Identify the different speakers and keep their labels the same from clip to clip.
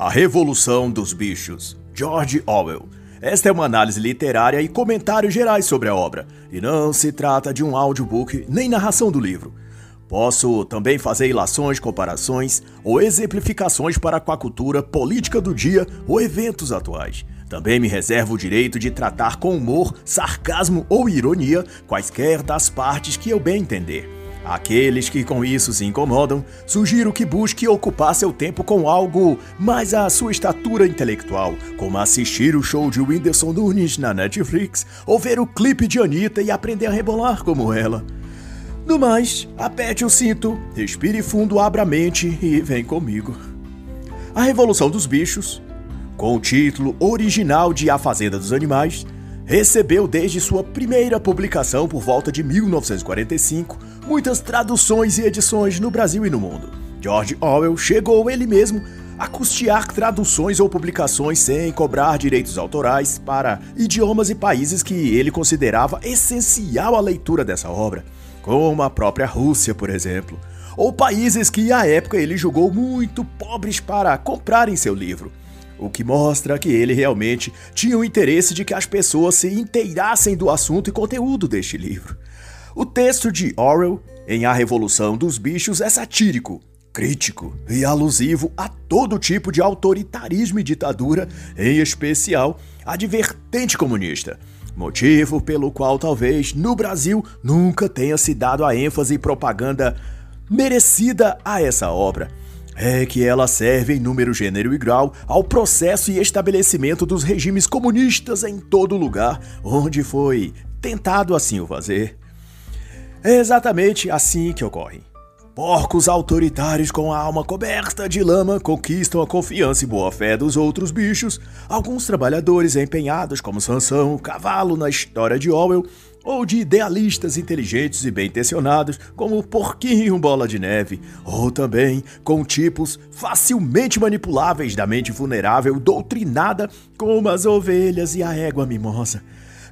Speaker 1: A Revolução dos Bichos, George Orwell. Esta é uma análise literária e comentários gerais sobre a obra, e não se trata de um audiobook nem narração do livro. Posso também fazer ilações, comparações ou exemplificações para com a cultura política do dia ou eventos atuais. Também me reservo o direito de tratar com humor, sarcasmo ou ironia quaisquer das partes que eu bem entender. Aqueles que com isso se incomodam, sugiro que busque ocupar seu tempo com algo mais à sua estatura intelectual, como assistir o show de Whindersson Nunes na Netflix ou ver o clipe de Anitta e aprender a rebolar como ela. No mais, aperte o cinto, respire fundo, abra a mente e vem comigo. A Revolução dos Bichos, com o título original de A Fazenda dos Animais, recebeu desde sua primeira publicação por volta de 1945 muitas traduções e edições no Brasil e no mundo. George Orwell chegou ele mesmo a custear traduções ou publicações sem cobrar direitos autorais para idiomas e países que ele considerava essencial à leitura dessa obra, como a própria Rússia, por exemplo, ou países que à época ele julgou muito pobres para comprarem seu livro o que mostra que ele realmente tinha o interesse de que as pessoas se inteirassem do assunto e conteúdo deste livro. O texto de Orwell, em A Revolução dos Bichos, é satírico, crítico e alusivo a todo tipo de autoritarismo e ditadura, em especial a de vertente comunista. Motivo pelo qual talvez no Brasil nunca tenha se dado a ênfase e propaganda merecida a essa obra é que ela serve em número, gênero e grau ao processo e estabelecimento dos regimes comunistas em todo lugar onde foi tentado assim o fazer. É exatamente assim que ocorre. Porcos autoritários com a alma coberta de lama conquistam a confiança e boa-fé dos outros bichos. Alguns trabalhadores empenhados, como Sansão, o cavalo na história de Orwell, ou de idealistas inteligentes e bem-intencionados, como o Porquinho Bola de Neve, ou também com tipos facilmente manipuláveis da mente vulnerável, doutrinada, como as ovelhas e a égua mimosa.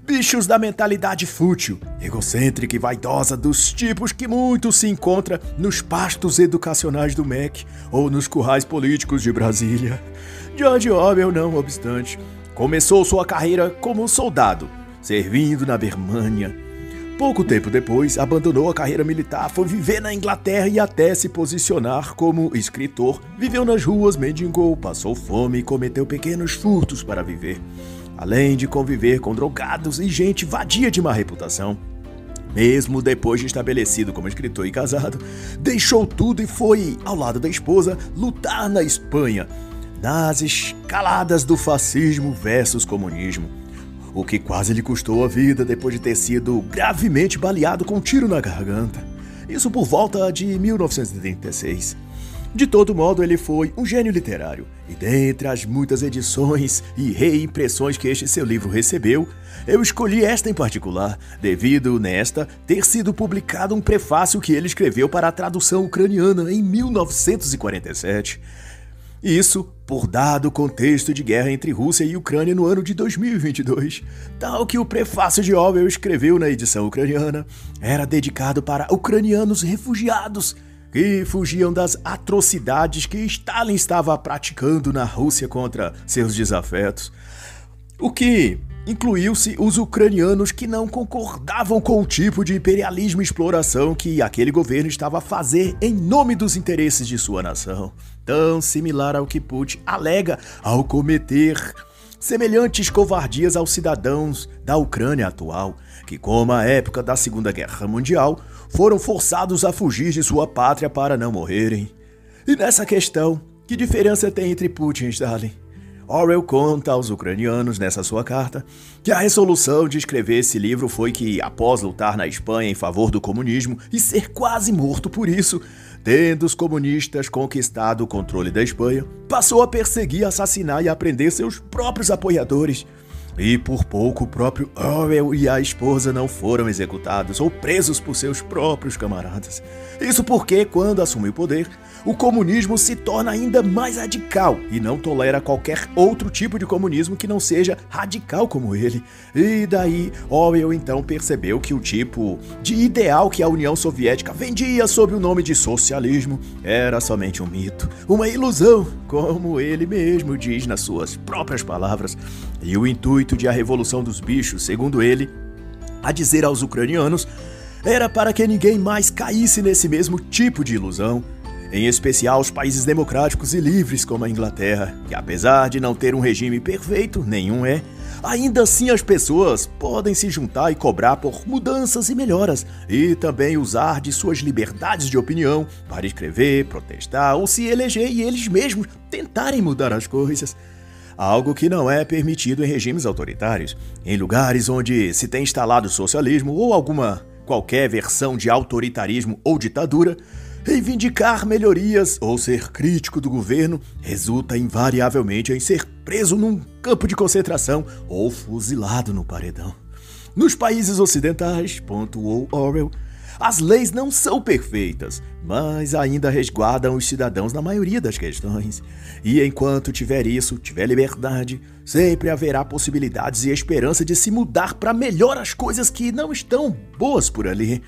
Speaker 1: Bichos da mentalidade fútil, egocêntrica e vaidosa dos tipos que muito se encontra nos pastos educacionais do MEC ou nos currais políticos de Brasília. George Orwell, não obstante, começou sua carreira como soldado, servindo na Birmania. Pouco tempo depois, abandonou a carreira militar, foi viver na Inglaterra e até se posicionar como escritor. Viveu nas ruas, mendigou, passou fome e cometeu pequenos furtos para viver. Além de conviver com drogados e gente vadia de má reputação. Mesmo depois de estabelecido como escritor e casado, deixou tudo e foi, ao lado da esposa, lutar na Espanha, nas escaladas do fascismo versus comunismo o que quase lhe custou a vida depois de ter sido gravemente baleado com um tiro na garganta. Isso por volta de 1936. De todo modo, ele foi um gênio literário, e dentre as muitas edições e reimpressões que este seu livro recebeu, eu escolhi esta em particular, devido nesta ter sido publicado um prefácio que ele escreveu para a tradução ucraniana em 1947. Isso por dado o contexto de guerra entre Rússia e Ucrânia no ano de 2022, tal que o prefácio de Orwell escreveu na edição ucraniana era dedicado para ucranianos refugiados que fugiam das atrocidades que Stalin estava praticando na Rússia contra seus desafetos. O que incluiu-se os ucranianos que não concordavam com o tipo de imperialismo e exploração que aquele governo estava a fazer em nome dos interesses de sua nação, tão similar ao que Putin alega ao cometer semelhantes covardias aos cidadãos da Ucrânia atual, que, como a época da Segunda Guerra Mundial, foram forçados a fugir de sua pátria para não morrerem. E nessa questão, que diferença tem entre Putin e Stalin? Orwell conta aos ucranianos nessa sua carta que a resolução de escrever esse livro foi que, após lutar na Espanha em favor do comunismo e ser quase morto por isso, tendo os comunistas conquistado o controle da Espanha, passou a perseguir, assassinar e aprender seus próprios apoiadores. E por pouco o próprio Orwell e a esposa não foram executados ou presos por seus próprios camaradas. Isso porque, quando assumiu o poder, o comunismo se torna ainda mais radical e não tolera qualquer outro tipo de comunismo que não seja radical como ele. E daí, Orwell então percebeu que o tipo de ideal que a União Soviética vendia sob o nome de socialismo era somente um mito, uma ilusão, como ele mesmo diz nas suas próprias palavras. E o intuito de a Revolução dos Bichos, segundo ele, a dizer aos ucranianos, era para que ninguém mais caísse nesse mesmo tipo de ilusão em especial os países democráticos e livres como a Inglaterra, que apesar de não ter um regime perfeito, nenhum é, ainda assim as pessoas podem se juntar e cobrar por mudanças e melhoras, e também usar de suas liberdades de opinião para escrever, protestar ou se eleger e eles mesmos tentarem mudar as coisas. Algo que não é permitido em regimes autoritários, em lugares onde se tem instalado socialismo ou alguma qualquer versão de autoritarismo ou ditadura, Reivindicar melhorias ou ser crítico do governo resulta invariavelmente em ser preso num campo de concentração ou fuzilado no paredão. Nos países ocidentais, pontuou Orwell, as leis não são perfeitas, mas ainda resguardam os cidadãos na maioria das questões. E enquanto tiver isso, tiver liberdade, sempre haverá possibilidades e esperança de se mudar para melhor as coisas que não estão boas por ali.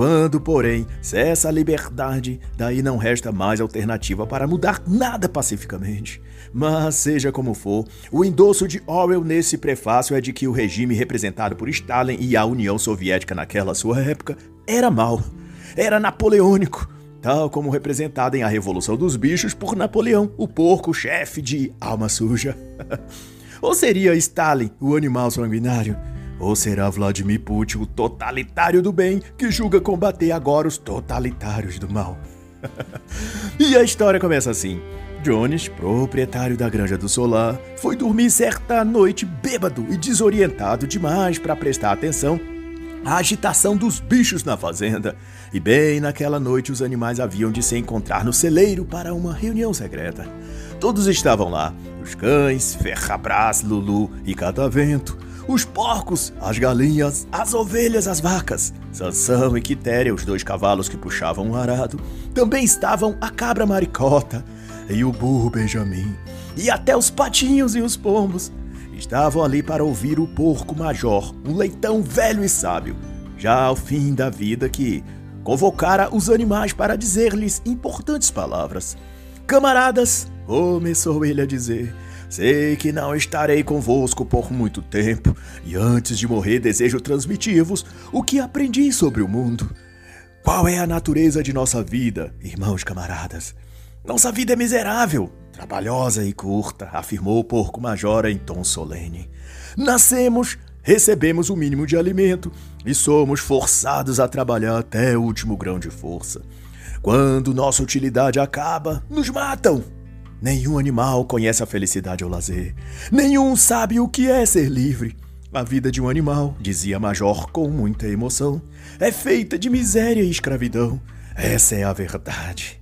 Speaker 1: Quando, porém, cessa a liberdade, daí não resta mais alternativa para mudar nada pacificamente. Mas, seja como for, o endosso de Orwell nesse prefácio é de que o regime representado por Stalin e a União Soviética naquela sua época era mau, era napoleônico, tal como representado em A Revolução dos Bichos por Napoleão, o porco chefe de alma suja. Ou seria Stalin o animal sanguinário? Ou será Vladimir Putin o totalitário do bem que julga combater agora os totalitários do mal? e a história começa assim. Jones, proprietário da Granja do Solar, foi dormir certa noite bêbado e desorientado demais para prestar atenção à agitação dos bichos na fazenda. E bem naquela noite os animais haviam de se encontrar no celeiro para uma reunião secreta. Todos estavam lá: os cães, Ferrabras, Lulu e Catavento os porcos, as galinhas, as ovelhas, as vacas. Sansão e Quitéria, os dois cavalos que puxavam o arado. Também estavam a cabra maricota e o burro Benjamin. E até os patinhos e os pombos. Estavam ali para ouvir o porco major, um leitão velho e sábio, já ao fim da vida que convocara os animais para dizer-lhes importantes palavras. Camaradas, começou ele a dizer, Sei que não estarei convosco por muito tempo, e antes de morrer desejo transmitir-vos o que aprendi sobre o mundo. Qual é a natureza de nossa vida, irmãos camaradas? Nossa vida é miserável, trabalhosa e curta, afirmou o porco major em tom solene. Nascemos, recebemos o mínimo de alimento e somos forçados a trabalhar até o último grão de força. Quando nossa utilidade acaba, nos matam Nenhum animal conhece a felicidade ou lazer. Nenhum sabe o que é ser livre. A vida de um animal, dizia Major com muita emoção, é feita de miséria e escravidão. Essa é a verdade.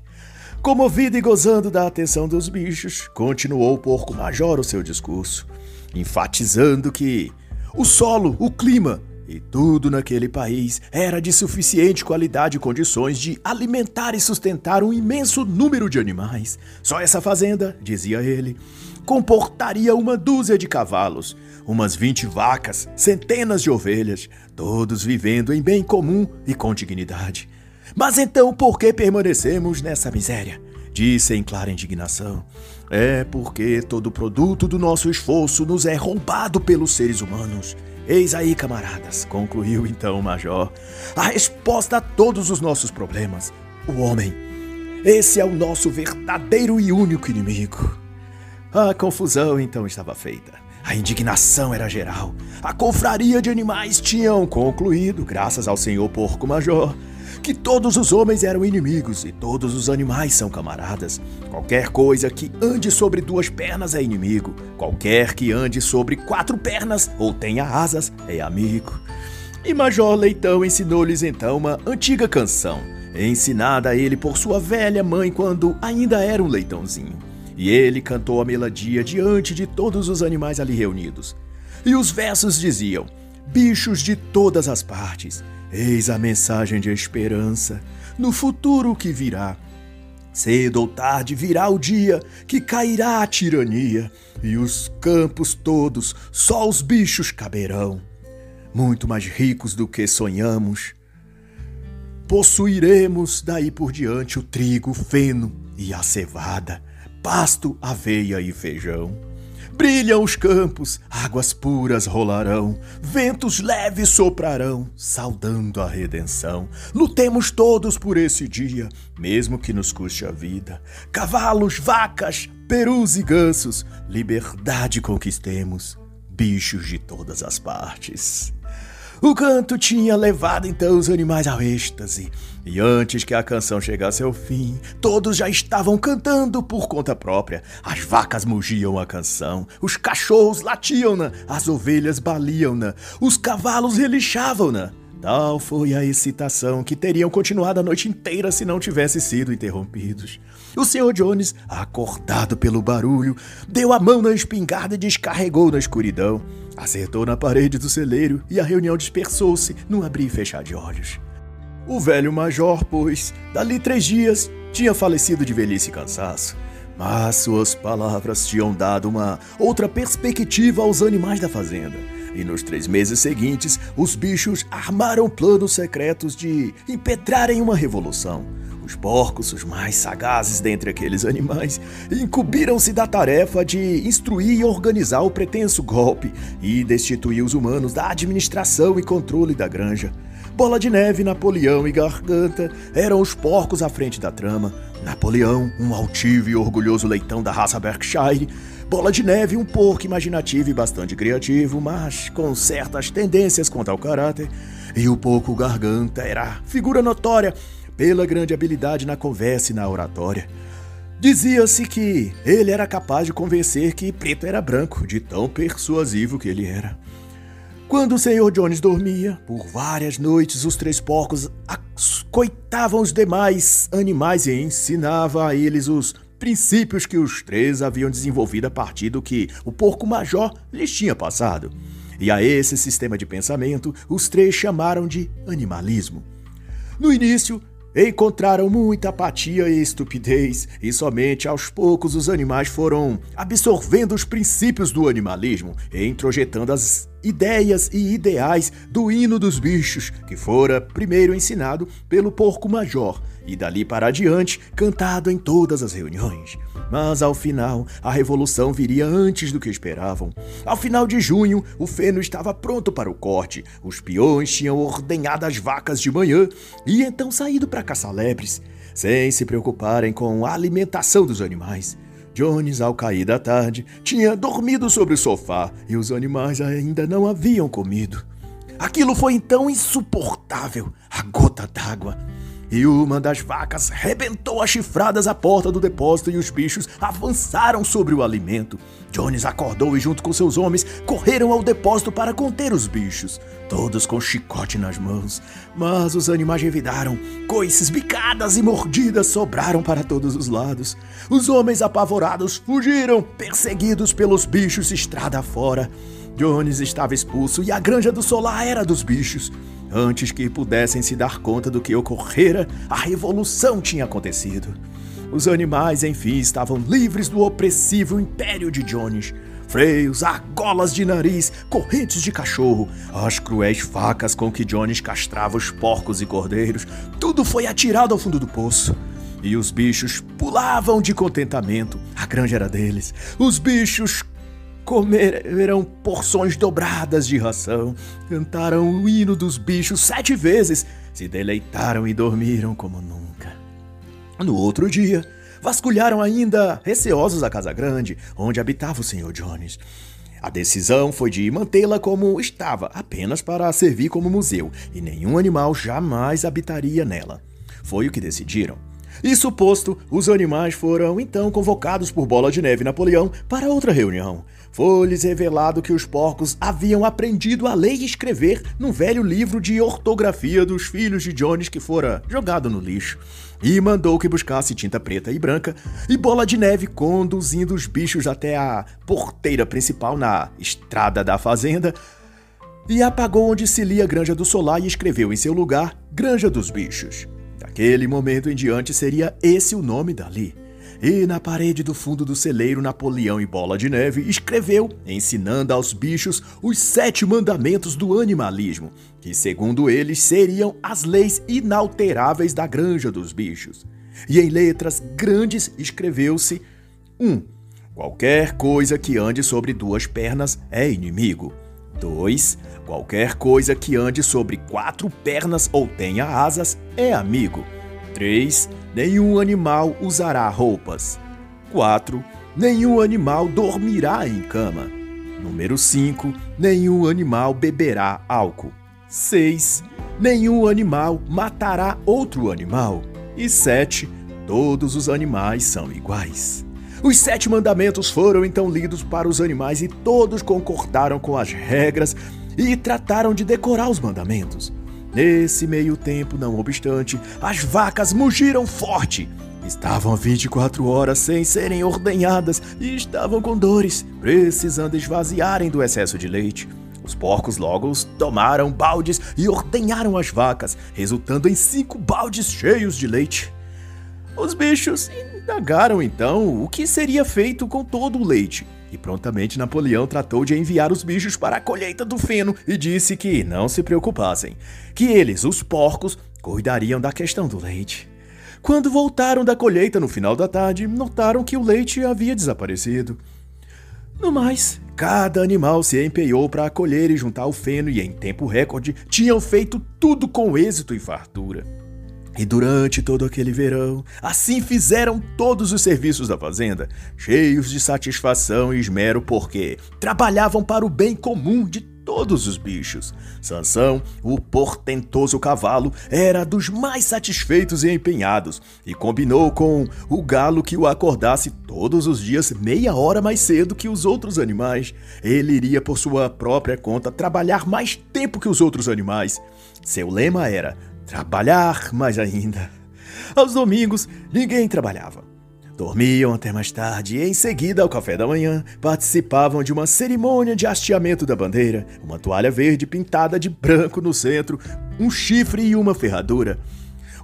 Speaker 1: Comovido e gozando da atenção dos bichos, continuou o porco major o seu discurso, enfatizando que o solo, o clima e tudo naquele país era de suficiente qualidade e condições de alimentar e sustentar um imenso número de animais. Só essa fazenda, dizia ele, comportaria uma dúzia de cavalos, umas vinte vacas, centenas de ovelhas, todos vivendo em bem comum e com dignidade. Mas então por que permanecemos nessa miséria? Disse em clara indignação. É porque todo produto do nosso esforço nos é roubado pelos seres humanos. Eis aí, camaradas, concluiu então o major, a resposta a todos os nossos problemas: o homem. Esse é o nosso verdadeiro e único inimigo. A confusão então estava feita. A indignação era geral. A confraria de animais tinham concluído, graças ao senhor porco major, que todos os homens eram inimigos e todos os animais são camaradas. Qualquer coisa que ande sobre duas pernas é inimigo. Qualquer que ande sobre quatro pernas ou tenha asas é amigo. E Major Leitão ensinou-lhes então uma antiga canção, ensinada a ele por sua velha mãe quando ainda era um leitãozinho. E ele cantou a melodia diante de todos os animais ali reunidos. E os versos diziam: Bichos de todas as partes, eis a mensagem de esperança no futuro que virá. Cedo ou tarde virá o dia que cairá a tirania e os campos todos só os bichos caberão. Muito mais ricos do que sonhamos. Possuiremos daí por diante o trigo, o feno e a cevada, pasto, aveia e feijão. Brilham os campos, águas puras rolarão, ventos leves soprarão, saudando a redenção. Lutemos todos por esse dia, mesmo que nos custe a vida. Cavalos, vacas, perus e gansos, liberdade conquistemos, bichos de todas as partes. O canto tinha levado então os animais ao êxtase, e antes que a canção chegasse ao fim, todos já estavam cantando por conta própria. As vacas mugiam a canção, os cachorros latiam-na, as ovelhas baliam-na, os cavalos relixavam-na. Tal foi a excitação que teriam continuado a noite inteira se não tivessem sido interrompidos. O Sr. Jones, acordado pelo barulho, deu a mão na espingarda e descarregou na escuridão. Acertou na parede do celeiro e a reunião dispersou-se num abrir e fechar de olhos. O velho major, pois, dali três dias, tinha falecido de velhice e cansaço. Mas suas palavras tinham dado uma outra perspectiva aos animais da fazenda e nos três meses seguintes, os bichos armaram planos secretos de impetrarem uma revolução. Os porcos, os mais sagazes dentre aqueles animais, incumbiram-se da tarefa de instruir e organizar o pretenso golpe e destituir os humanos da administração e controle da granja. Bola de Neve, Napoleão e Garganta eram os porcos à frente da trama. Napoleão, um altivo e orgulhoso leitão da raça Berkshire, Bola de Neve, um porco imaginativo e bastante criativo, mas com certas tendências quanto ao caráter. E o porco Garganta era figura notória pela grande habilidade na conversa e na oratória. Dizia-se que ele era capaz de convencer que preto era branco, de tão persuasivo que ele era. Quando o Senhor Jones dormia, por várias noites os três porcos coitavam os demais animais e ensinava a eles os princípios que os três haviam desenvolvido a partir do que o porco major lhes tinha passado. E a esse sistema de pensamento os três chamaram de animalismo. No início, encontraram muita apatia e estupidez, e somente aos poucos os animais foram absorvendo os princípios do animalismo e introjetando as ideias e ideais do hino dos bichos, que fora primeiro ensinado pelo porco major e dali para adiante cantado em todas as reuniões. Mas ao final, a revolução viria antes do que esperavam. Ao final de junho, o feno estava pronto para o corte. Os peões tinham ordenhado as vacas de manhã e então saído para caçar lebres, sem se preocuparem com a alimentação dos animais. Jones, ao cair da tarde, tinha dormido sobre o sofá e os animais ainda não haviam comido. Aquilo foi então insuportável a gota d'água e uma das vacas rebentou as chifradas à porta do depósito e os bichos avançaram sobre o alimento. Jones acordou e, junto com seus homens, correram ao depósito para conter os bichos, todos com chicote nas mãos. Mas os animais revidaram, coices, bicadas e mordidas sobraram para todos os lados. Os homens apavorados fugiram, perseguidos pelos bichos estrada fora. Jones estava expulso e a granja do solar era dos bichos. Antes que pudessem se dar conta do que ocorrera, a revolução tinha acontecido. Os animais, enfim, estavam livres do opressivo império de Jones. Freios, argolas de nariz, correntes de cachorro, as cruéis facas com que Jones castrava os porcos e cordeiros, tudo foi atirado ao fundo do poço. E os bichos pulavam de contentamento. A granja era deles. Os bichos comerão porções dobradas de ração, cantaram o hino dos bichos sete vezes, se deleitaram e dormiram como nunca. No outro dia, vasculharam ainda receosos a casa grande, onde habitava o Sr. Jones. A decisão foi de mantê-la como estava, apenas para servir como museu, e nenhum animal jamais habitaria nela. Foi o que decidiram. Isso posto, os animais foram então convocados por Bola de Neve e Napoleão para outra reunião. Foi-lhes revelado que os porcos haviam aprendido a ler e escrever num velho livro de ortografia dos filhos de Jones que fora jogado no lixo. E mandou que buscasse tinta preta e branca e Bola de Neve conduzindo os bichos até a porteira principal na estrada da fazenda e apagou onde se lia Granja do Solar e escreveu em seu lugar Granja dos Bichos. Daquele momento em diante seria esse o nome dali. E na parede do fundo do celeiro, Napoleão e Bola de Neve escreveu, ensinando aos bichos os sete mandamentos do animalismo, que, segundo eles, seriam as leis inalteráveis da granja dos bichos. E em letras grandes escreveu-se: 1. Um, qualquer coisa que ande sobre duas pernas é inimigo. 2. Qualquer coisa que ande sobre quatro pernas ou tenha asas é amigo. 3. Nenhum animal usará roupas. 4. Nenhum animal dormirá em cama. Número 5. Nenhum animal beberá álcool. 6. Nenhum animal matará outro animal. E 7. Todos os animais são iguais. Os sete mandamentos foram então lidos para os animais e todos concordaram com as regras e trataram de decorar os mandamentos. Nesse meio tempo, não obstante, as vacas mugiram forte. Estavam 24 horas sem serem ordenhadas e estavam com dores, precisando esvaziarem do excesso de leite. Os porcos logo tomaram baldes e ordenharam as vacas, resultando em cinco baldes cheios de leite. Os bichos indagaram então o que seria feito com todo o leite e prontamente Napoleão tratou de enviar os bichos para a colheita do feno e disse que não se preocupassem, que eles, os porcos, cuidariam da questão do leite. Quando voltaram da colheita no final da tarde, notaram que o leite havia desaparecido. No mais, cada animal se empenhou para colher e juntar o feno e, em tempo recorde, tinham feito tudo com êxito e fartura. E durante todo aquele verão, assim fizeram todos os serviços da fazenda, cheios de satisfação e esmero, porque trabalhavam para o bem comum de todos os bichos. Sansão, o portentoso cavalo, era dos mais satisfeitos e empenhados, e combinou com o galo que o acordasse todos os dias meia hora mais cedo que os outros animais. Ele iria por sua própria conta trabalhar mais tempo que os outros animais. Seu lema era Trabalhar mais ainda. Aos domingos, ninguém trabalhava. Dormiam até mais tarde e, em seguida, ao café da manhã, participavam de uma cerimônia de hasteamento da bandeira, uma toalha verde pintada de branco no centro, um chifre e uma ferradura.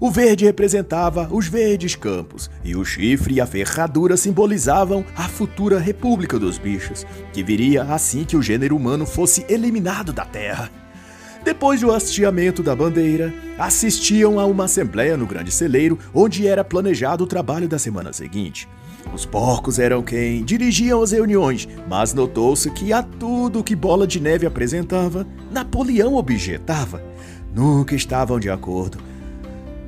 Speaker 1: O verde representava os verdes campos, e o chifre e a ferradura simbolizavam a futura República dos Bichos, que viria assim que o gênero humano fosse eliminado da Terra. Depois do hasteamento da bandeira, assistiam a uma assembleia no grande celeiro, onde era planejado o trabalho da semana seguinte. Os porcos eram quem dirigiam as reuniões, mas notou-se que a tudo que Bola de Neve apresentava, Napoleão objetava. Nunca estavam de acordo.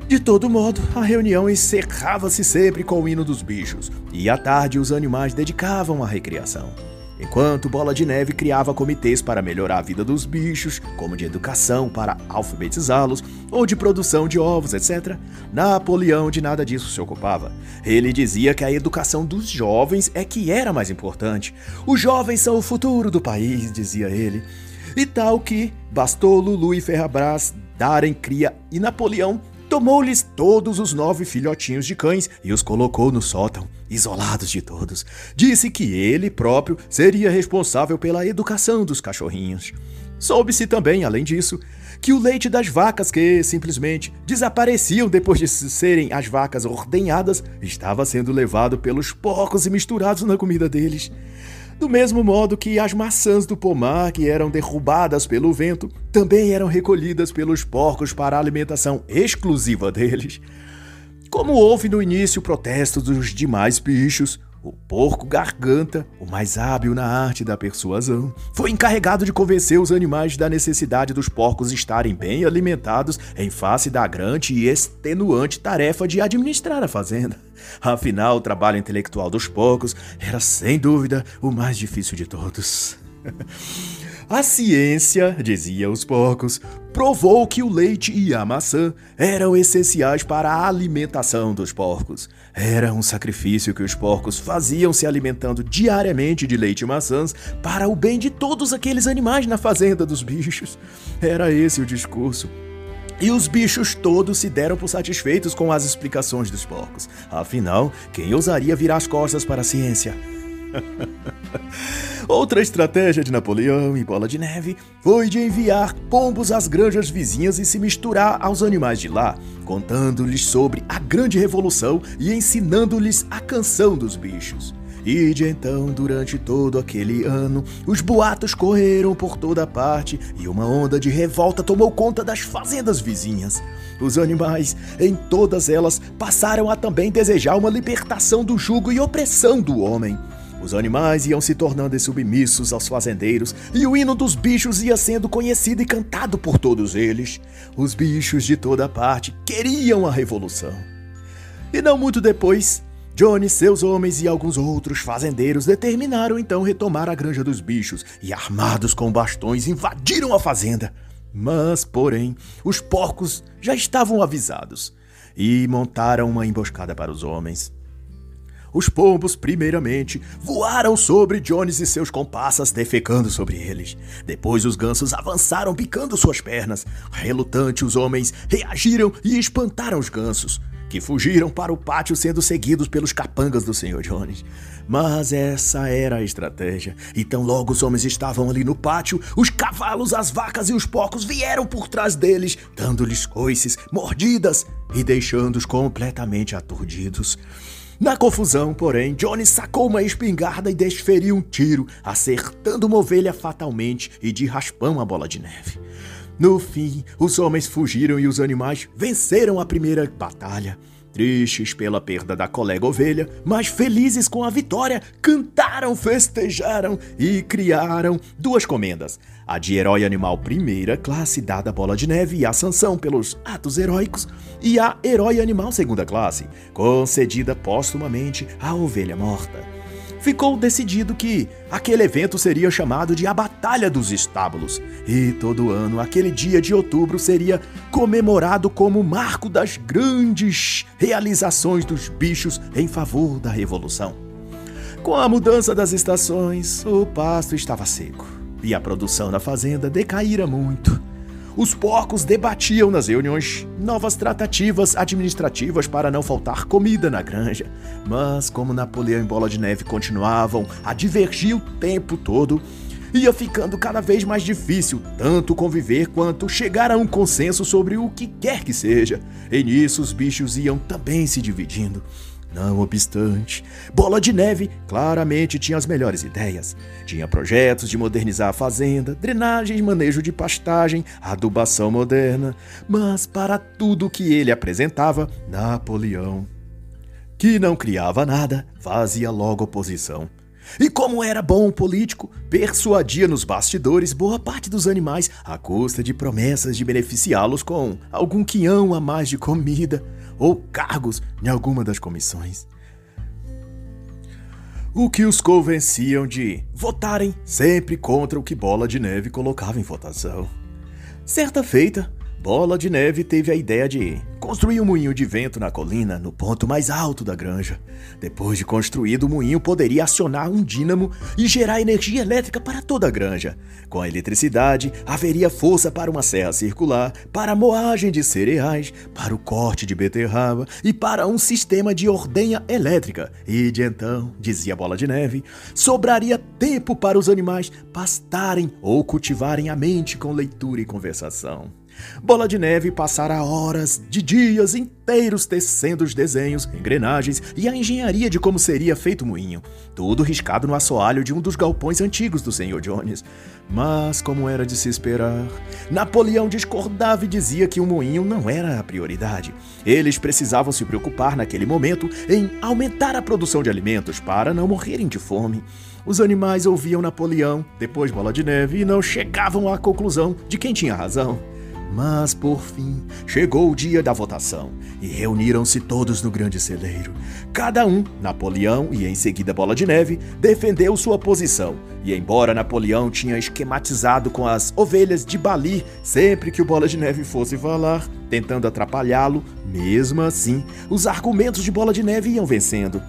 Speaker 1: De todo modo, a reunião encerrava-se sempre com o hino dos bichos, e à tarde os animais dedicavam à recreação. Enquanto Bola de Neve criava comitês para melhorar a vida dos bichos, como de educação para alfabetizá-los, ou de produção de ovos, etc., Napoleão de nada disso se ocupava. Ele dizia que a educação dos jovens é que era mais importante. Os jovens são o futuro do país, dizia ele. E tal que bastou Lulu e Ferrabras darem cria e Napoleão Tomou-lhes todos os nove filhotinhos de cães e os colocou no sótão, isolados de todos. Disse que ele próprio seria responsável pela educação dos cachorrinhos. Soube-se também, além disso, que o leite das vacas que simplesmente desapareciam depois de serem as vacas ordenhadas estava sendo levado pelos porcos e misturados na comida deles. Do mesmo modo que as maçãs do pomar, que eram derrubadas pelo vento, também eram recolhidas pelos porcos para a alimentação exclusiva deles. Como houve no início protesto dos demais bichos, o porco garganta, o mais hábil na arte da persuasão, foi encarregado de convencer os animais da necessidade dos porcos estarem bem alimentados em face da grande e extenuante tarefa de administrar a fazenda. Afinal, o trabalho intelectual dos porcos era sem dúvida o mais difícil de todos. A ciência, dizia os porcos, provou que o leite e a maçã eram essenciais para a alimentação dos porcos. Era um sacrifício que os porcos faziam se alimentando diariamente de leite e maçãs para o bem de todos aqueles animais na fazenda dos bichos. Era esse o discurso. E os bichos todos se deram por satisfeitos com as explicações dos porcos. Afinal, quem ousaria virar as costas para a ciência? Outra estratégia de Napoleão e Bola de Neve foi de enviar pombos às granjas vizinhas e se misturar aos animais de lá, contando-lhes sobre a grande revolução e ensinando-lhes a canção dos bichos. E de então, durante todo aquele ano, os boatos correram por toda parte e uma onda de revolta tomou conta das fazendas vizinhas. Os animais, em todas elas, passaram a também desejar uma libertação do jugo e opressão do homem. Os animais iam se tornando submissos aos fazendeiros e o hino dos bichos ia sendo conhecido e cantado por todos eles. Os bichos de toda parte queriam a revolução. E não muito depois, Johnny, seus homens e alguns outros fazendeiros determinaram então retomar a granja dos bichos e, armados com bastões, invadiram a fazenda. Mas, porém, os porcos já estavam avisados e montaram uma emboscada para os homens. Os pombos, primeiramente, voaram sobre Jones e seus comparsas, defecando sobre eles. Depois, os gansos avançaram, picando suas pernas. Relutante, os homens reagiram e espantaram os gansos, que fugiram para o pátio, sendo seguidos pelos capangas do Sr. Jones. Mas essa era a estratégia. Então, logo os homens estavam ali no pátio, os cavalos, as vacas e os porcos vieram por trás deles, dando-lhes coices, mordidas e deixando-os completamente aturdidos. Na confusão, porém, Johnny sacou uma espingarda e desferiu um tiro, acertando uma ovelha fatalmente e de raspão a bola de neve. No fim, os homens fugiram e os animais venceram a primeira batalha. Tristes pela perda da colega ovelha, mas felizes com a vitória, cantaram, festejaram e criaram duas comendas: a de herói animal primeira classe dada à Bola de Neve e a sanção pelos atos heróicos, e a herói animal segunda classe, concedida póstumamente à ovelha morta ficou decidido que aquele evento seria chamado de a Batalha dos Estábulos, e todo ano aquele dia de outubro seria comemorado como marco das grandes realizações dos bichos em favor da Revolução. Com a mudança das estações, o pasto estava seco e a produção da fazenda decaíra muito. Os porcos debatiam nas reuniões novas tratativas administrativas para não faltar comida na granja. Mas, como Napoleão e Bola de Neve continuavam a divergir o tempo todo, ia ficando cada vez mais difícil tanto conviver quanto chegar a um consenso sobre o que quer que seja. E nisso os bichos iam também se dividindo. Não obstante, Bola de Neve claramente tinha as melhores ideias. Tinha projetos de modernizar a fazenda, drenagem manejo de pastagem, adubação moderna, mas para tudo que ele apresentava, Napoleão, que não criava nada, fazia logo oposição. E como era bom político, persuadia nos bastidores boa parte dos animais à custa de promessas de beneficiá-los com algum quinhão a mais de comida ou cargos em alguma das comissões. O que os convenciam de votarem sempre contra o que Bola de Neve colocava em votação. Certa feita, Bola de Neve teve a ideia de construir um moinho de vento na colina, no ponto mais alto da granja. Depois de construído, o moinho poderia acionar um dínamo e gerar energia elétrica para toda a granja. Com a eletricidade, haveria força para uma serra circular, para a moagem de cereais, para o corte de beterraba e para um sistema de ordenha elétrica. E de então, dizia Bola de Neve, sobraria tempo para os animais pastarem ou cultivarem a mente com leitura e conversação. Bola de Neve passara horas de dias inteiros tecendo os desenhos, engrenagens e a engenharia de como seria feito o moinho, tudo riscado no assoalho de um dos galpões antigos do Sr. Jones. Mas, como era de se esperar, Napoleão discordava e dizia que o moinho não era a prioridade. Eles precisavam se preocupar naquele momento em aumentar a produção de alimentos para não morrerem de fome. Os animais ouviam Napoleão, depois Bola de Neve, e não chegavam à conclusão de quem tinha razão. Mas por fim chegou o dia da votação e reuniram-se todos no grande celeiro. Cada um, Napoleão e em seguida Bola de Neve, defendeu sua posição. E embora Napoleão tinha esquematizado com as ovelhas de Bali sempre que o Bola de Neve fosse falar, tentando atrapalhá-lo, mesmo assim, os argumentos de Bola de Neve iam vencendo.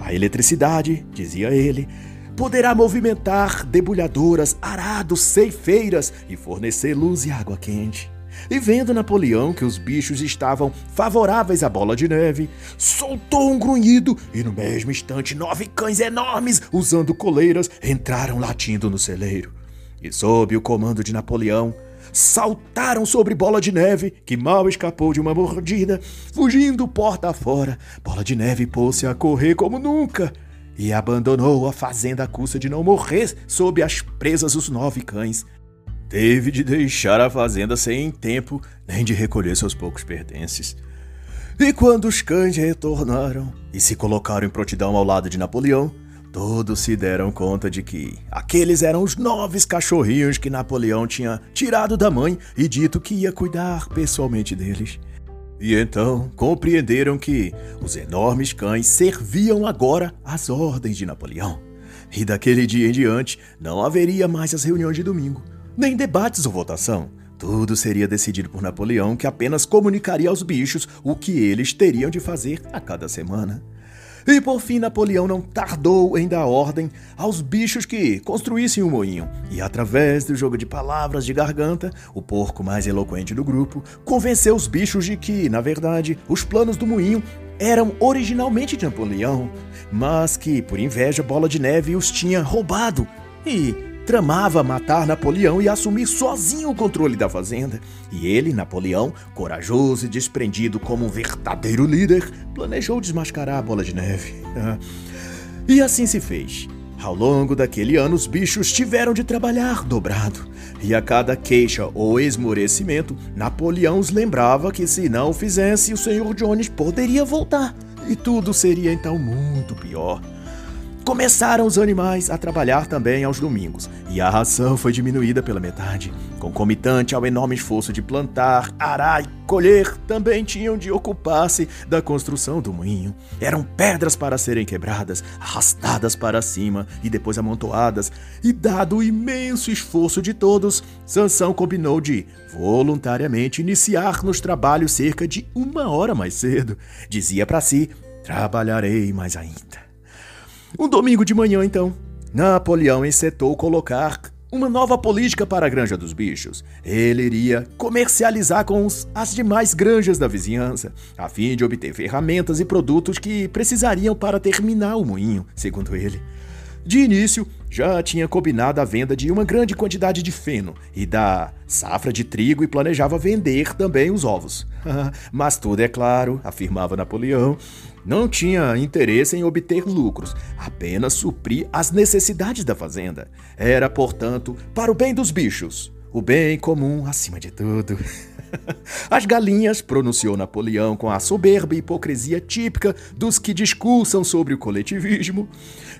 Speaker 1: A eletricidade, dizia ele, poderá movimentar debulhadoras, arados, ceifeiras e fornecer luz e água quente. E vendo Napoleão que os bichos estavam favoráveis à bola de neve, soltou um grunhido e no mesmo instante nove cães enormes, usando coleiras, entraram latindo no celeiro. E sob o comando de Napoleão, saltaram sobre Bola de Neve, que mal escapou de uma mordida, fugindo porta fora. Bola de Neve pôs-se a correr como nunca e abandonou a fazenda à custa de não morrer sob as presas dos nove cães. Teve de deixar a fazenda sem tempo nem de recolher seus poucos pertences. E quando os cães retornaram e se colocaram em prontidão ao lado de Napoleão, todos se deram conta de que aqueles eram os nove cachorrinhos que Napoleão tinha tirado da mãe e dito que ia cuidar pessoalmente deles. E então compreenderam que os enormes cães serviam agora às ordens de Napoleão. E daquele dia em diante não haveria mais as reuniões de domingo nem debates ou votação. Tudo seria decidido por Napoleão, que apenas comunicaria aos bichos o que eles teriam de fazer a cada semana. E por fim, Napoleão não tardou em dar ordem aos bichos que construíssem um moinho. E através do jogo de palavras de garganta, o porco mais eloquente do grupo convenceu os bichos de que, na verdade, os planos do moinho eram originalmente de Napoleão, mas que, por inveja, Bola de Neve os tinha roubado. E tramava matar Napoleão e assumir sozinho o controle da fazenda. E ele, Napoleão, corajoso e desprendido como um verdadeiro líder, planejou desmascarar a bola de neve. e assim se fez. Ao longo daquele ano, os bichos tiveram de trabalhar dobrado. E a cada queixa ou esmorecimento, Napoleão os lembrava que se não o fizesse, o Sr. Jones poderia voltar. E tudo seria então muito pior. Começaram os animais a trabalhar também aos domingos, e a ração foi diminuída pela metade. Concomitante ao enorme esforço de plantar, arar e colher, também tinham de ocupar-se da construção do moinho. Eram pedras para serem quebradas, arrastadas para cima e depois amontoadas, e dado o imenso esforço de todos, Sansão combinou de voluntariamente iniciar nos trabalhos cerca de uma hora mais cedo. Dizia para si: trabalharei mais ainda. Um domingo de manhã, então, Napoleão encetou colocar uma nova política para a Granja dos Bichos. Ele iria comercializar com as demais granjas da vizinhança, a fim de obter ferramentas e produtos que precisariam para terminar o moinho, segundo ele. De início, já tinha combinado a venda de uma grande quantidade de feno e da safra de trigo e planejava vender também os ovos. Mas tudo é claro, afirmava Napoleão, não tinha interesse em obter lucros, apenas suprir as necessidades da fazenda. Era, portanto, para o bem dos bichos, o bem comum acima de tudo. As galinhas, pronunciou Napoleão com a soberba hipocrisia típica dos que discursam sobre o coletivismo,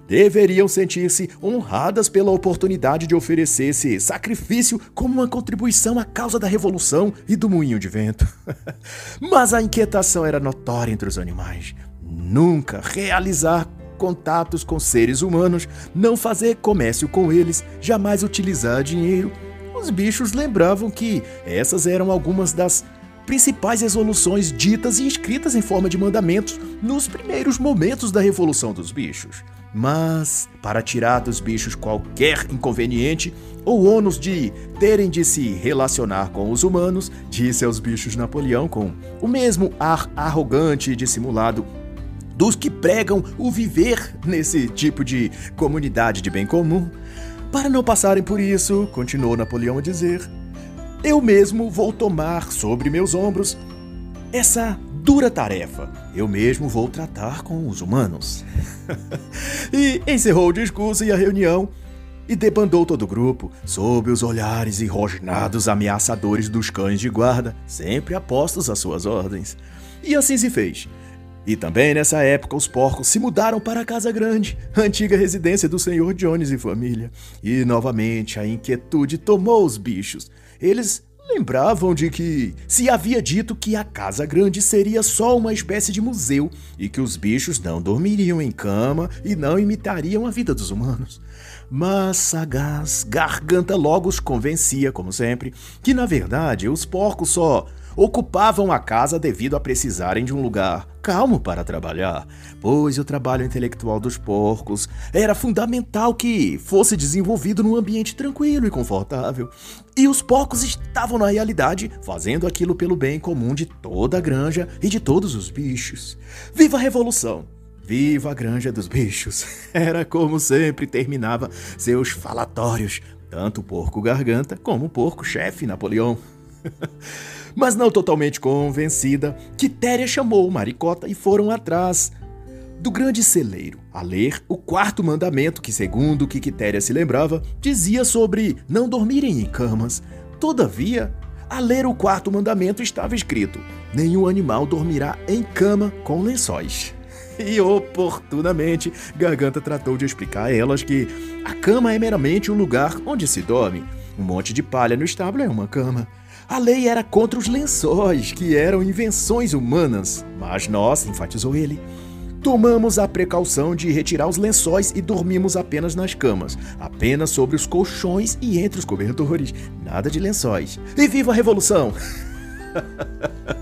Speaker 1: deveriam sentir-se honradas pela oportunidade de oferecer esse sacrifício como uma contribuição à causa da revolução e do moinho de vento. Mas a inquietação era notória entre os animais. Nunca realizar contatos com seres humanos, não fazer comércio com eles, jamais utilizar dinheiro os bichos lembravam que essas eram algumas das principais resoluções ditas e escritas em forma de mandamentos nos primeiros momentos da Revolução dos Bichos. Mas, para tirar dos bichos qualquer inconveniente ou ônus de terem de se relacionar com os humanos, disse aos bichos Napoleão com o mesmo ar arrogante e dissimulado dos que pregam o viver nesse tipo de comunidade de bem comum, para não passarem por isso, continuou Napoleão a dizer, eu mesmo vou tomar sobre meus ombros essa dura tarefa. Eu mesmo vou tratar com os humanos. e encerrou o discurso e a reunião e debandou todo o grupo, sob os olhares enrosnados ameaçadores dos cães de guarda, sempre apostos às suas ordens. E assim se fez. E também nessa época os porcos se mudaram para a Casa Grande, a antiga residência do senhor Jones e família. E novamente a inquietude tomou os bichos. Eles lembravam de que se havia dito que a Casa Grande seria só uma espécie de museu e que os bichos não dormiriam em cama e não imitariam a vida dos humanos. Mas sagaz Garganta logo os convencia, como sempre, que na verdade os porcos só ocupavam a casa devido a precisarem de um lugar calmo para trabalhar, pois o trabalho intelectual dos porcos era fundamental que fosse desenvolvido num ambiente tranquilo e confortável. E os porcos estavam, na realidade, fazendo aquilo pelo bem comum de toda a granja e de todos os bichos. Viva a revolução! Viva a granja dos bichos! Era como sempre terminava seus falatórios, tanto o porco garganta como o porco chefe Napoleão. Mas não totalmente convencida, Quitéria chamou Maricota e foram atrás do grande celeiro a ler o quarto mandamento que, segundo o que Quitéria se lembrava, dizia sobre não dormirem em camas. Todavia, a ler o quarto mandamento estava escrito: nenhum animal dormirá em cama com lençóis. E oportunamente, Garganta tratou de explicar a elas que a cama é meramente um lugar onde se dorme. Um monte de palha no estábulo é uma cama. A lei era contra os lençóis, que eram invenções humanas, mas nós, enfatizou ele, tomamos a precaução de retirar os lençóis e dormimos apenas nas camas, apenas sobre os colchões e entre os cobertores, nada de lençóis. E viva a revolução!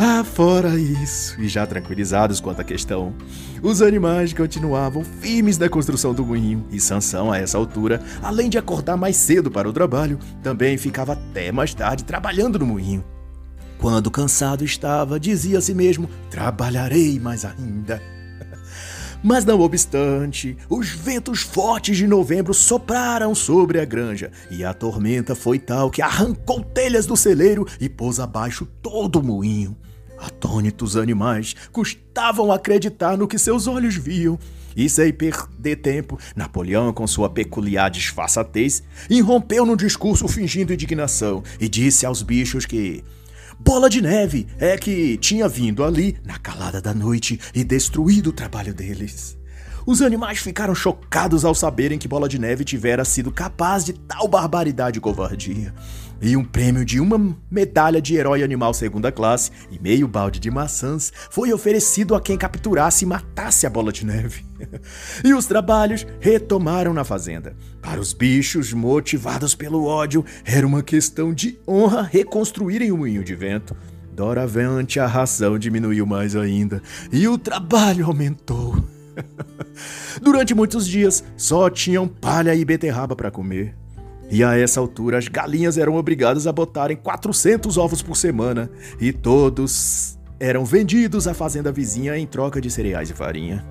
Speaker 1: Ah, fora isso, e já tranquilizados quanto à questão, os animais continuavam firmes na construção do moinho, e Sansão, a essa altura, além de acordar mais cedo para o trabalho, também ficava até mais tarde trabalhando no moinho. Quando cansado estava, dizia a si mesmo: trabalharei mais ainda. Mas não obstante, os ventos fortes de novembro sopraram sobre a granja e a tormenta foi tal que arrancou telhas do celeiro e pôs abaixo todo o moinho. Atônitos animais custavam acreditar no que seus olhos viam. E sem perder tempo, Napoleão, com sua peculiar disfarçatez, irrompeu num discurso fingindo indignação e disse aos bichos que Bola de Neve é que tinha vindo ali na calada da noite e destruído o trabalho deles. Os animais ficaram chocados ao saberem que Bola de Neve tivera sido capaz de tal barbaridade e covardia. E um prêmio de uma medalha de herói animal segunda classe e meio balde de maçãs foi oferecido a quem capturasse e matasse a Bola de Neve. e os trabalhos retomaram na fazenda. Para os bichos motivados pelo ódio, era uma questão de honra reconstruírem o moinho de vento. Doravante a ração diminuiu mais ainda e o trabalho aumentou. Durante muitos dias, só tinham palha e beterraba para comer. E a essa altura, as galinhas eram obrigadas a botarem 400 ovos por semana, e todos eram vendidos à fazenda vizinha em troca de cereais e farinha.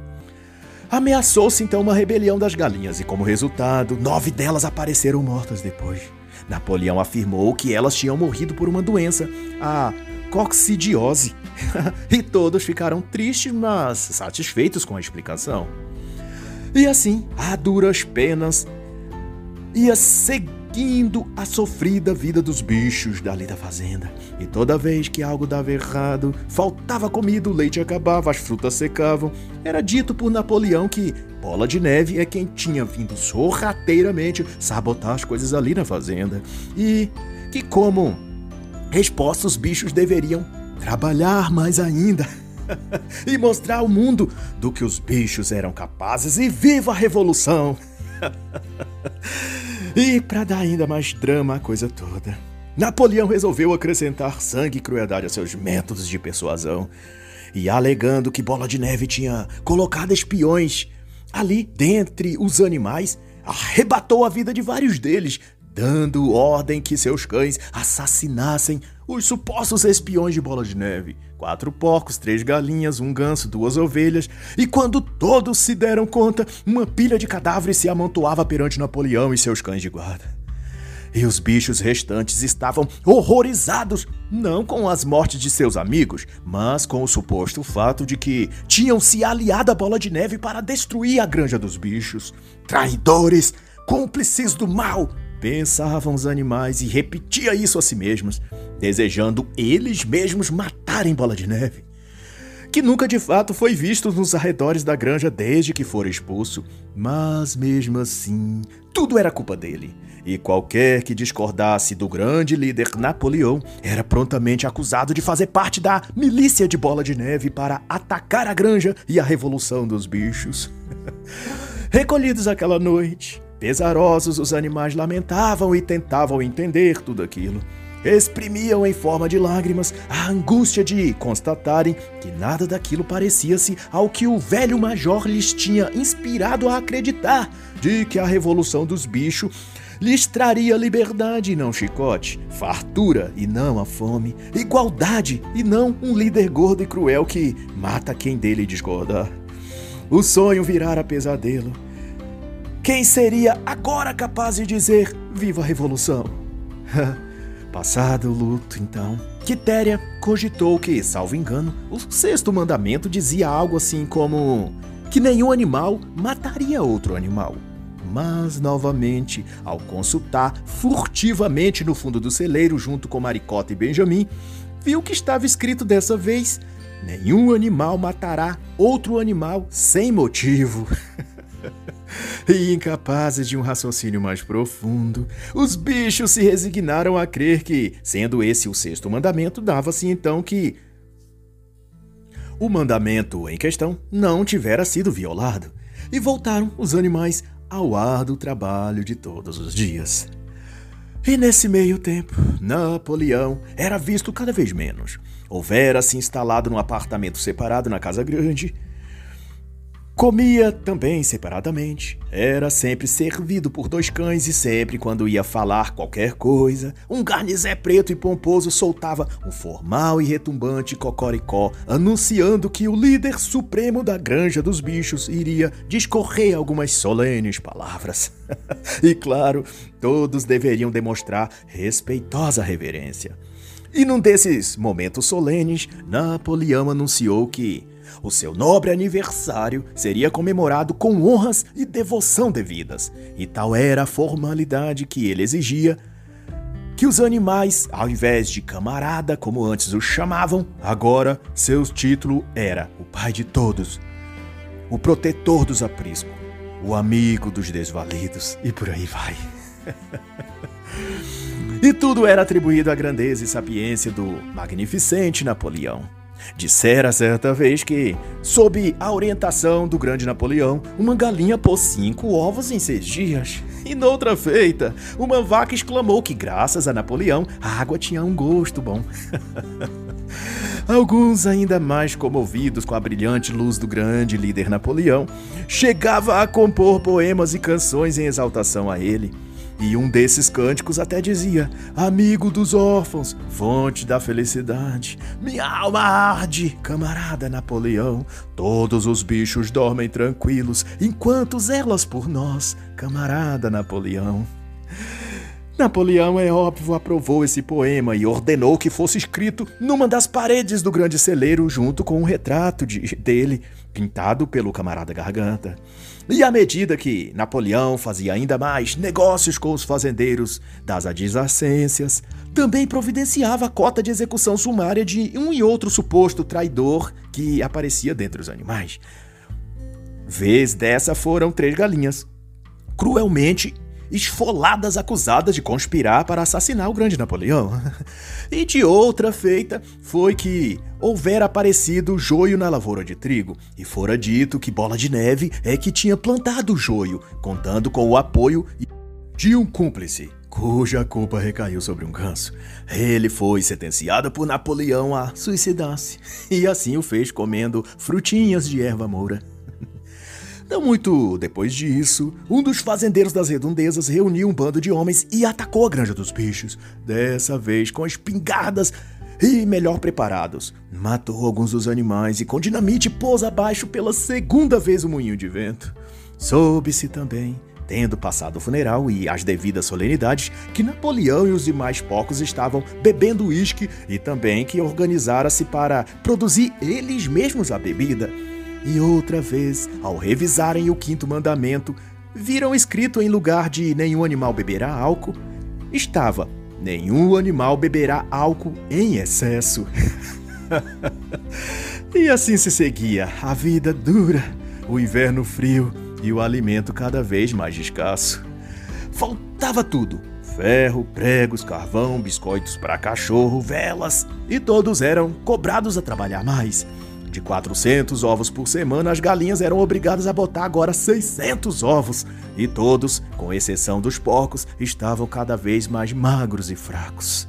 Speaker 1: Ameaçou-se então uma rebelião das galinhas, e como resultado, nove delas apareceram mortas depois. Napoleão afirmou que elas tinham morrido por uma doença, a coccidiose, e todos ficaram tristes, mas satisfeitos com a explicação. E assim, a duras penas, ia seguindo a sofrida vida dos bichos dali da fazenda. E toda vez que algo dava errado, faltava comida, o leite acabava, as frutas secavam, era dito por Napoleão que Bola de Neve é quem tinha vindo sorrateiramente sabotar as coisas ali na fazenda. E que, como resposta, os bichos deveriam trabalhar mais ainda. e mostrar ao mundo do que os bichos eram capazes e viva a revolução! e para dar ainda mais drama à coisa toda, Napoleão resolveu acrescentar sangue e crueldade a seus métodos de persuasão. E alegando que Bola de Neve tinha colocado espiões ali dentre os animais, arrebatou a vida de vários deles, dando ordem que seus cães assassinassem os supostos espiões de Bola de Neve. Quatro porcos, três galinhas, um ganso, duas ovelhas, e quando todos se deram conta, uma pilha de cadáveres se amontoava perante Napoleão e seus cães de guarda. E os bichos restantes estavam horrorizados, não com as mortes de seus amigos, mas com o suposto fato de que tinham se aliado à Bola de Neve para destruir a granja dos bichos. Traidores! Cúmplices do mal! Pensavam os animais e repetia isso a si mesmos, desejando eles mesmos matarem Bola de Neve. que nunca de fato foi visto nos arredores da granja desde que fora expulso. Mas mesmo assim, tudo era culpa dele. E qualquer que discordasse do grande líder Napoleão era prontamente acusado de fazer parte da milícia de Bola de Neve para atacar a granja e a revolução dos bichos. Recolhidos aquela noite, pesarosos, os animais lamentavam e tentavam entender tudo aquilo exprimiam em forma de lágrimas a angústia de constatarem que nada daquilo parecia-se ao que o velho major lhes tinha inspirado a acreditar de que a revolução dos bichos lhes traria liberdade e não chicote, fartura e não a fome, igualdade e não um líder gordo e cruel que mata quem dele discordar. O sonho virara pesadelo. Quem seria agora capaz de dizer viva a revolução? Passado o luto, então, Quitéria cogitou que, salvo engano, o sexto mandamento dizia algo assim como que nenhum animal mataria outro animal. Mas, novamente, ao consultar furtivamente no fundo do celeiro junto com Maricota e Benjamin, viu que estava escrito dessa vez: nenhum animal matará outro animal sem motivo. e incapazes de um raciocínio mais profundo, os bichos se resignaram a crer que, sendo esse o sexto mandamento, dava-se então que o mandamento em questão não tivera sido violado, e voltaram os animais ao árduo trabalho de todos os dias. E nesse meio tempo, Napoleão era visto cada vez menos. Houvera se instalado num apartamento separado na Casa Grande Comia também separadamente. Era sempre servido por dois cães e sempre quando ia falar qualquer coisa, um garnizé preto e pomposo soltava um formal e retumbante cocoricó, anunciando que o líder supremo da granja dos bichos iria discorrer algumas solenes palavras. e claro, todos deveriam demonstrar respeitosa reverência. E num desses momentos solenes, Napoleão anunciou que o seu nobre aniversário seria comemorado com honras e devoção devidas, e tal era a formalidade que ele exigia que os animais, ao invés de camarada, como antes os chamavam, agora seu título era o pai de todos, o protetor dos apriscos, o amigo dos desvalidos e por aí vai. e tudo era atribuído à grandeza e sapiência do magnificente Napoleão. Dissera certa vez que, sob a orientação do grande Napoleão, uma galinha pôs cinco ovos em seis dias. E noutra feita, uma vaca exclamou que, graças a Napoleão, a água tinha um gosto bom. Alguns, ainda mais comovidos com a brilhante luz do grande líder Napoleão, chegava a compor poemas e canções em exaltação a ele. E um desses cânticos até dizia: Amigo dos órfãos, fonte da felicidade, minha alma arde, camarada Napoleão. Todos os bichos dormem tranquilos enquanto zelas por nós, camarada Napoleão. Napoleão, é óbvio, aprovou esse poema e ordenou que fosse escrito numa das paredes do grande celeiro, junto com um retrato de, dele, pintado pelo camarada Garganta. E à medida que Napoleão fazia ainda mais negócios com os fazendeiros das adjacências, também providenciava a cota de execução sumária de um e outro suposto traidor que aparecia dentre os animais. Vez dessa foram três galinhas, cruelmente esfoladas acusadas de conspirar para assassinar o grande Napoleão. E de outra feita foi que houvera aparecido joio na lavoura de trigo, e fora dito que Bola de Neve é que tinha plantado o joio, contando com o apoio de um cúmplice, cuja culpa recaiu sobre um ganso. Ele foi sentenciado por Napoleão a suicidar-se, e assim o fez comendo frutinhas de erva moura. Não muito depois disso, um dos fazendeiros das redondezas reuniu um bando de homens e atacou a granja dos bichos, dessa vez com espingardas e melhor preparados. Matou alguns dos animais e com dinamite pôs abaixo pela segunda vez o moinho de vento. Soube-se também, tendo passado o funeral e as devidas solenidades, que Napoleão e os demais porcos estavam bebendo uísque e também que organizara-se para produzir eles mesmos a bebida. E outra vez, ao revisarem o quinto mandamento, viram escrito em lugar de nenhum animal beberá álcool, estava nenhum animal beberá álcool em excesso. E assim se seguia, a vida dura, o inverno frio e o alimento cada vez mais escasso. Faltava tudo: ferro, pregos, carvão, biscoitos para cachorro, velas, e todos eram cobrados a trabalhar mais. De 400 ovos por semana, as galinhas eram obrigadas a botar agora 600 ovos, e todos, com exceção dos porcos, estavam cada vez mais magros e fracos.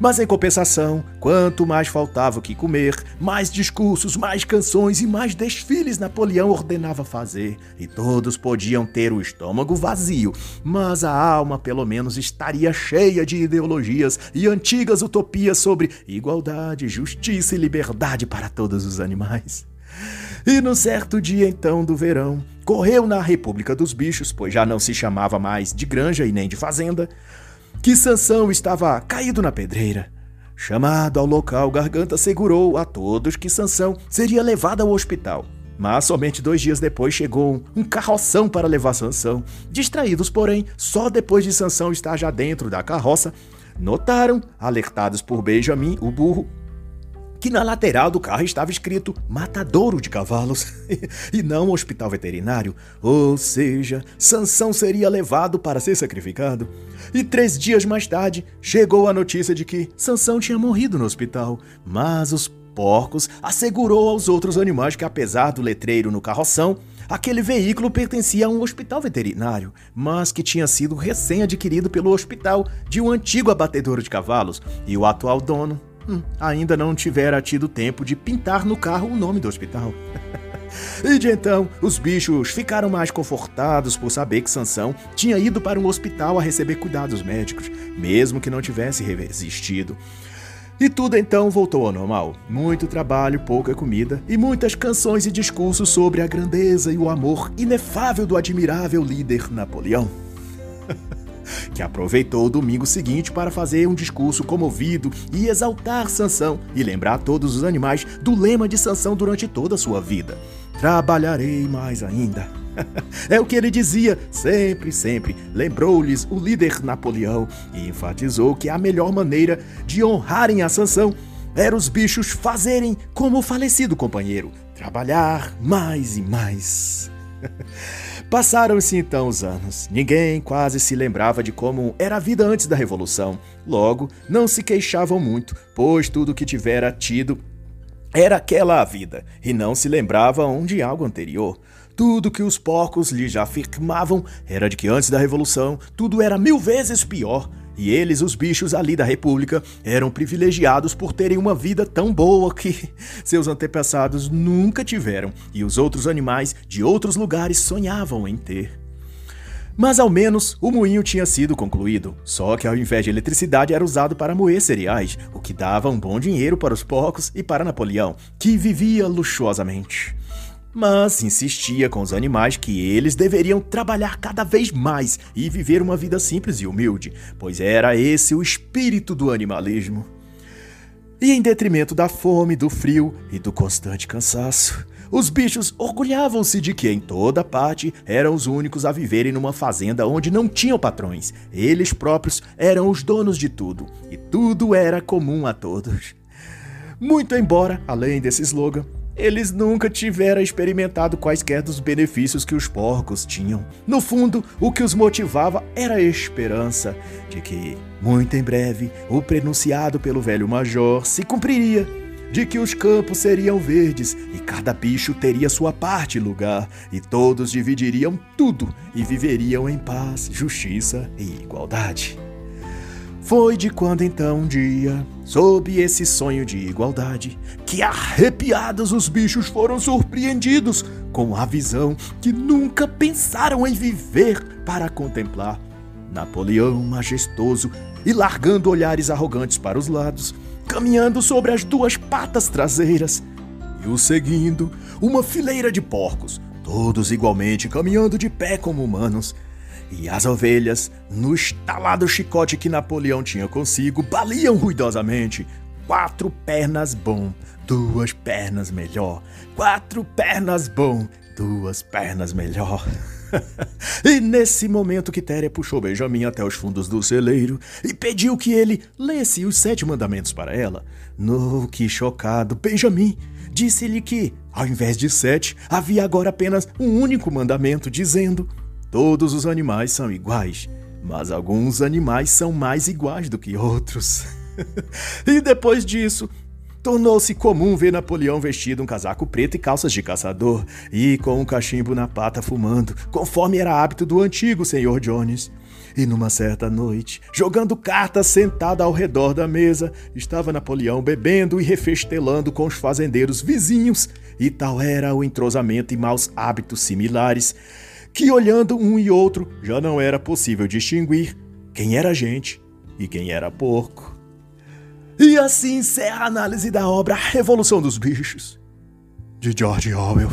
Speaker 1: Mas em compensação, quanto mais faltava o que comer, mais discursos, mais canções e mais desfiles Napoleão ordenava fazer, e todos podiam ter o estômago vazio, mas a alma pelo menos estaria cheia de ideologias e antigas utopias sobre igualdade, justiça e liberdade para todos os animais. E num certo dia então do verão, correu na República dos Bichos, pois já não se chamava mais de granja e nem de fazenda, que Sansão estava caído na pedreira. Chamado ao local, Garganta assegurou a todos que Sansão seria levado ao hospital. Mas somente dois dias depois chegou um carroção para levar Sansão. Distraídos, porém, só depois de Sansão estar já dentro da carroça, notaram, alertados por Benjamin, o burro, que na lateral do carro estava escrito Matadouro de Cavalos e não Hospital Veterinário, ou seja, Sansão seria levado para ser sacrificado. E três dias mais tarde chegou a notícia de que Sansão tinha morrido no hospital, mas os porcos assegurou aos outros animais que apesar do letreiro no carroção, aquele veículo pertencia a um hospital veterinário, mas que tinha sido recém-adquirido pelo hospital de um antigo abatedouro de cavalos, e o atual dono ainda não tivera tido tempo de pintar no carro o nome do hospital. e de então, os bichos ficaram mais confortados por saber que Sansão tinha ido para um hospital a receber cuidados médicos, mesmo que não tivesse resistido. E tudo então voltou ao normal. Muito trabalho, pouca comida e muitas canções e discursos sobre a grandeza e o amor inefável do admirável líder Napoleão. que aproveitou o domingo seguinte para fazer um discurso comovido e exaltar Sansão e lembrar todos os animais do lema de Sansão durante toda a sua vida. Trabalharei mais ainda. é o que ele dizia sempre, sempre. Lembrou-lhes o líder Napoleão e enfatizou que a melhor maneira de honrarem a Sansão era os bichos fazerem como o falecido companheiro, trabalhar mais e mais. Passaram-se então os anos. Ninguém quase se lembrava de como era a vida antes da Revolução. Logo, não se queixavam muito, pois tudo que tivera tido era aquela a vida, e não se lembravam de algo anterior. Tudo que os porcos lhe já afirmavam era de que antes da Revolução tudo era mil vezes pior, e eles, os bichos ali da República, eram privilegiados por terem uma vida tão boa que seus antepassados nunca tiveram e os outros animais de outros lugares sonhavam em ter. Mas ao menos o moinho tinha sido concluído, só que ao invés de eletricidade era usado para moer cereais, o que dava um bom dinheiro para os porcos e para Napoleão, que vivia luxuosamente mas insistia com os animais que eles deveriam trabalhar cada vez mais e viver uma vida simples e humilde, pois era esse o espírito do animalismo. E em detrimento da fome, do frio e do constante cansaço, os bichos orgulhavam-se de que em toda parte eram os únicos a viverem numa fazenda onde não tinham patrões. Eles próprios eram os donos de tudo, e tudo era comum a todos. Muito embora, além desse slogan, eles nunca tiveram experimentado quaisquer dos benefícios que os porcos tinham. No fundo, o que os motivava era a esperança de que, muito em breve, o prenunciado pelo velho major se cumpriria de que os campos seriam verdes e cada bicho teria sua parte e lugar, e todos dividiriam tudo e viveriam em paz, justiça e igualdade. Foi de quando então um dia, sob esse sonho de igualdade, que arrepiados os bichos foram surpreendidos com a visão que nunca pensaram em viver para contemplar. Napoleão majestoso e largando olhares arrogantes para os lados, caminhando sobre as duas patas traseiras, e o seguindo uma fileira de porcos, todos igualmente caminhando de pé como humanos e as ovelhas, no estalado chicote que Napoleão tinha consigo, baliam ruidosamente. Quatro pernas bom, duas pernas melhor. Quatro pernas bom, duas pernas melhor. e nesse momento Quitéria puxou Benjamin até os fundos do celeiro e pediu que ele lesse os sete mandamentos para ela. No que chocado, Benjamin disse-lhe que, ao invés de sete, havia agora apenas um único mandamento, dizendo: Todos os animais são iguais, mas alguns animais são mais iguais do que outros. e depois disso, Tornou-se comum ver Napoleão vestido um casaco preto e calças de caçador, e com um cachimbo na pata fumando, conforme era hábito do antigo senhor Jones. E numa certa noite, jogando cartas sentado ao redor da mesa, estava Napoleão bebendo e refestelando com os fazendeiros vizinhos, e tal era o entrosamento e maus hábitos similares, que olhando um e outro já não era possível distinguir quem era gente e quem era porco. E assim encerra a análise da obra Revolução dos Bichos, de George Orwell.